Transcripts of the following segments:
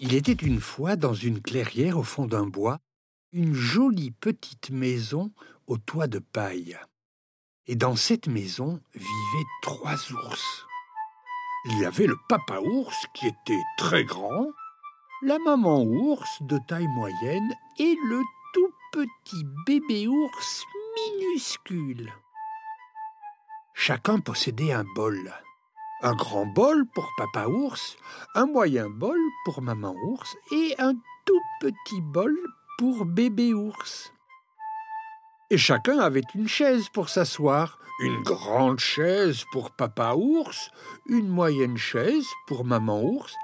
Il était une fois dans une clairière au fond d'un bois, une jolie petite maison au toit de paille. Et dans cette maison vivaient trois ours. Il y avait le papa ours qui était très grand, la maman ours de taille moyenne et le tout petit bébé ours minuscule. Chacun possédait un bol. Un grand bol pour papa ours, un moyen bol pour maman ours et un tout petit bol pour bébé ours. Et chacun avait une chaise pour s'asseoir, une grande chaise pour papa ours, une moyenne chaise pour maman ours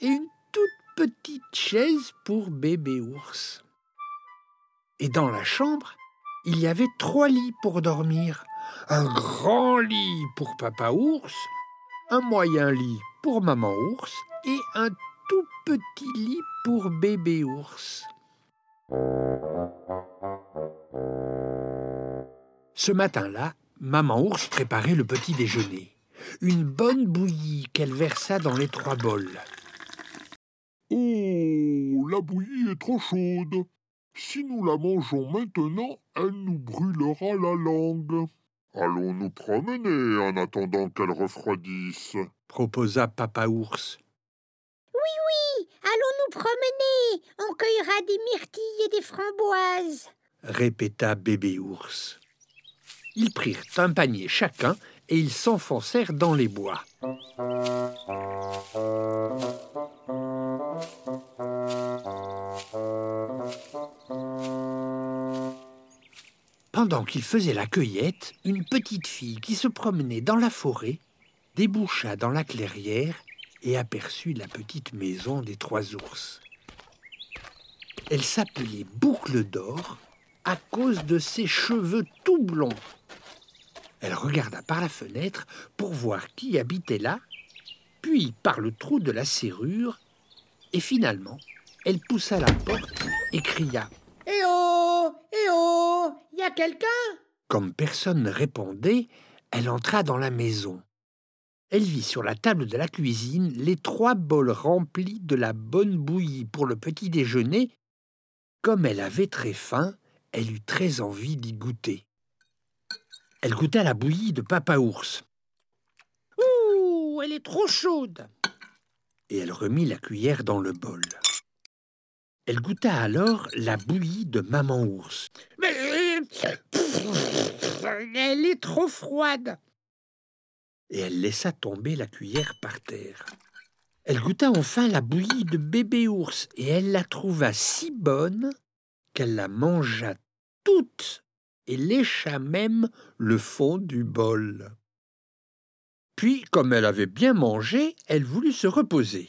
et une toute petite chaise pour bébé ours. Et dans la chambre, il y avait trois lits pour dormir. Un grand lit pour papa ours, un moyen lit pour maman ours et un tout petit lit pour bébé ours. Ce matin-là, maman ours préparait le petit déjeuner. Une bonne bouillie qu'elle versa dans les trois bols. Oh, la bouillie est trop chaude. Si nous la mangeons maintenant, elle nous brûlera la langue. Allons nous promener en attendant qu'elle refroidisse, proposa papa ours. Oui, oui, allons nous promener. On cueillera des myrtilles et des framboises, répéta bébé ours. Ils prirent un panier chacun et ils s'enfoncèrent dans les bois. Pendant qu'ils faisaient la cueillette, une petite fille qui se promenait dans la forêt déboucha dans la clairière et aperçut la petite maison des trois ours. Elle s'appelait Boucle d'or à cause de ses cheveux tout blonds. Elle regarda par la fenêtre pour voir qui habitait là, puis par le trou de la serrure, et finalement, elle poussa la porte et cria Eh oh Eh oh Y a quelqu'un Comme personne ne répondait, elle entra dans la maison. Elle vit sur la table de la cuisine les trois bols remplis de la bonne bouillie pour le petit déjeuner. Comme elle avait très faim, elle eut très envie d'y goûter. Elle goûta la bouillie de papa ours. Ouh, elle est trop chaude Et elle remit la cuillère dans le bol. Elle goûta alors la bouillie de maman ours. Mais elle est trop froide. Et elle laissa tomber la cuillère par terre. Elle goûta enfin la bouillie de bébé ours et elle la trouva si bonne qu'elle la mangea toute et lécha même le fond du bol. Puis, comme elle avait bien mangé, elle voulut se reposer.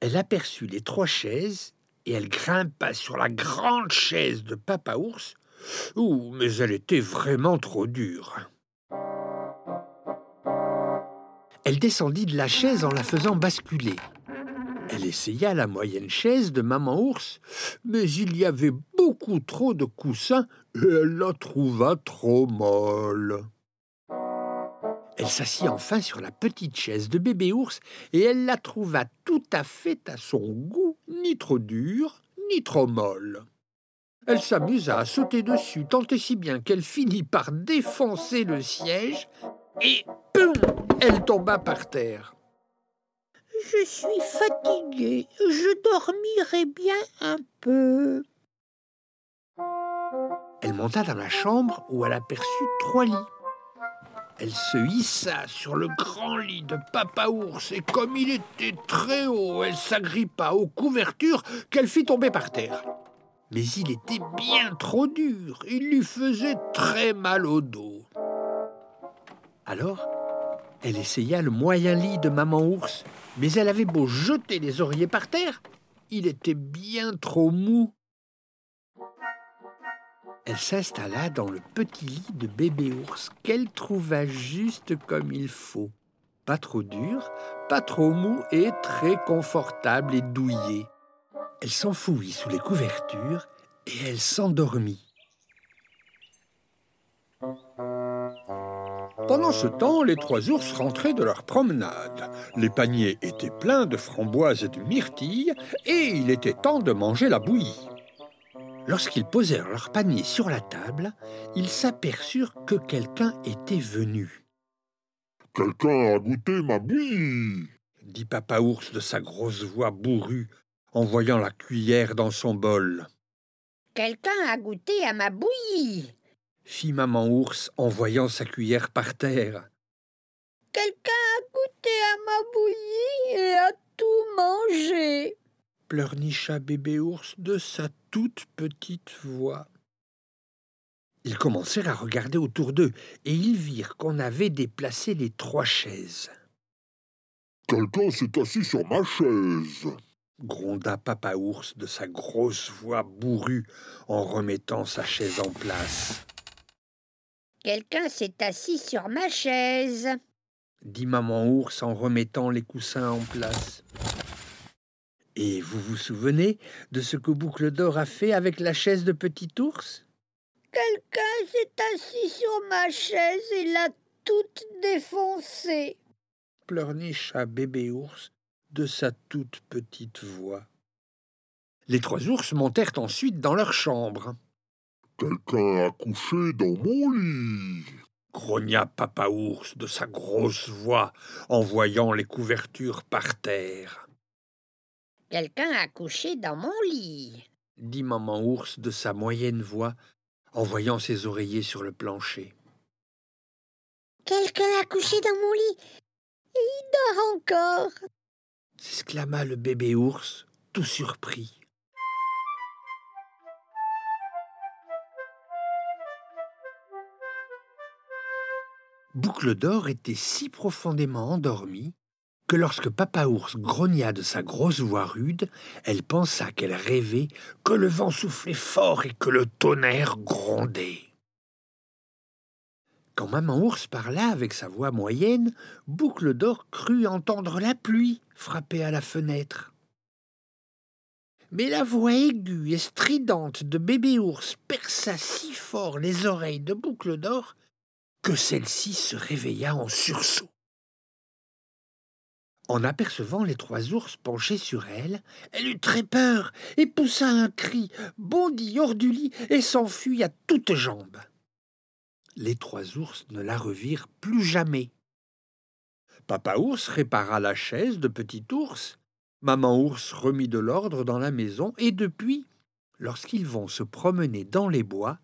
Elle aperçut les trois chaises et elle grimpa sur la grande chaise de papa ours. Ouh, mais elle était vraiment trop dure. Elle descendit de la chaise en la faisant basculer. Elle essaya la moyenne chaise de maman ours, mais il y avait beaucoup trop de coussins et elle la trouva trop molle. Elle s'assit enfin sur la petite chaise de bébé ours et elle la trouva tout à fait à son goût, ni trop dure, ni trop molle. Elle s'amusa à sauter dessus tant et si bien qu'elle finit par défoncer le siège et poum Elle tomba par terre. Je suis fatiguée, je dormirai bien un peu. Elle monta dans la chambre où elle aperçut trois lits. Elle se hissa sur le grand lit de papa ours et comme il était très haut, elle s'agrippa aux couvertures qu'elle fit tomber par terre. Mais il était bien trop dur, il lui faisait très mal au dos. Alors, elle essaya le moyen lit de maman ours, mais elle avait beau jeter les oreillers par terre, il était bien trop mou. Elle s'installa dans le petit lit de bébé ours qu'elle trouva juste comme il faut. Pas trop dur, pas trop mou et très confortable et douillet. Elle s'enfouit sous les couvertures et elle s'endormit. Pendant ce temps, les trois ours rentraient de leur promenade. Les paniers étaient pleins de framboises et de myrtilles, et il était temps de manger la bouillie. Lorsqu'ils posèrent leur panier sur la table, ils s'aperçurent que quelqu'un était venu. Quelqu'un a goûté ma bouillie dit Papa Ours de sa grosse voix bourrue en voyant la cuillère dans son bol. Quelqu'un a goûté à ma bouillie fit Maman Ours en voyant sa cuillère par terre. Quelqu'un a goûté à ma bouillie et a tout mangé pleurnicha bébé ours de sa toute petite voix. Ils commencèrent à regarder autour d'eux et ils virent qu'on avait déplacé les trois chaises. Quelqu'un s'est assis sur ma chaise gronda Papa Ours de sa grosse voix bourrue en remettant sa chaise en place. Quelqu'un s'est assis sur ma chaise, dit Maman Ours en remettant les coussins en place. Et vous vous souvenez de ce que Boucle d'Or a fait avec la chaise de Petit Ours? Quelqu'un s'est assis sur ma chaise et l'a toute défoncée, pleurnicha Bébé Ours de sa toute petite voix. Les trois ours montèrent ensuite dans leur chambre. Quelqu'un a couché dans mon lit grogna Papa Ours de sa grosse voix en voyant les couvertures par terre. Quelqu'un a couché dans mon lit, dit Maman Ours de sa moyenne voix en voyant ses oreillers sur le plancher. Quelqu'un a couché dans mon lit? Et il dort encore, s'exclama le bébé ours, tout surpris. Boucle d'or était si profondément endormie que lorsque Papa Ours grogna de sa grosse voix rude, elle pensa qu'elle rêvait, que le vent soufflait fort et que le tonnerre grondait. Quand Maman Ours parla avec sa voix moyenne, Boucle d'Or crut entendre la pluie frapper à la fenêtre. Mais la voix aiguë et stridente de Bébé Ours perça si fort les oreilles de Boucle d'Or que celle-ci se réveilla en sursaut. En apercevant les trois ours penchés sur elle, elle eut très peur et poussa un cri, bondit hors du lit et s'enfuit à toutes jambes. Les trois ours ne la revirent plus jamais. Papa ours répara la chaise de petit ours, maman ours remit de l'ordre dans la maison, et depuis, lorsqu'ils vont se promener dans les bois,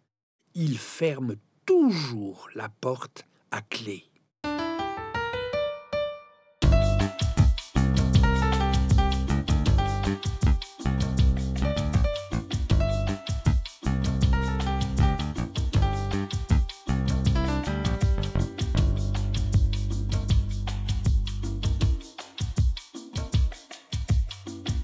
ils ferment toujours la porte à clé.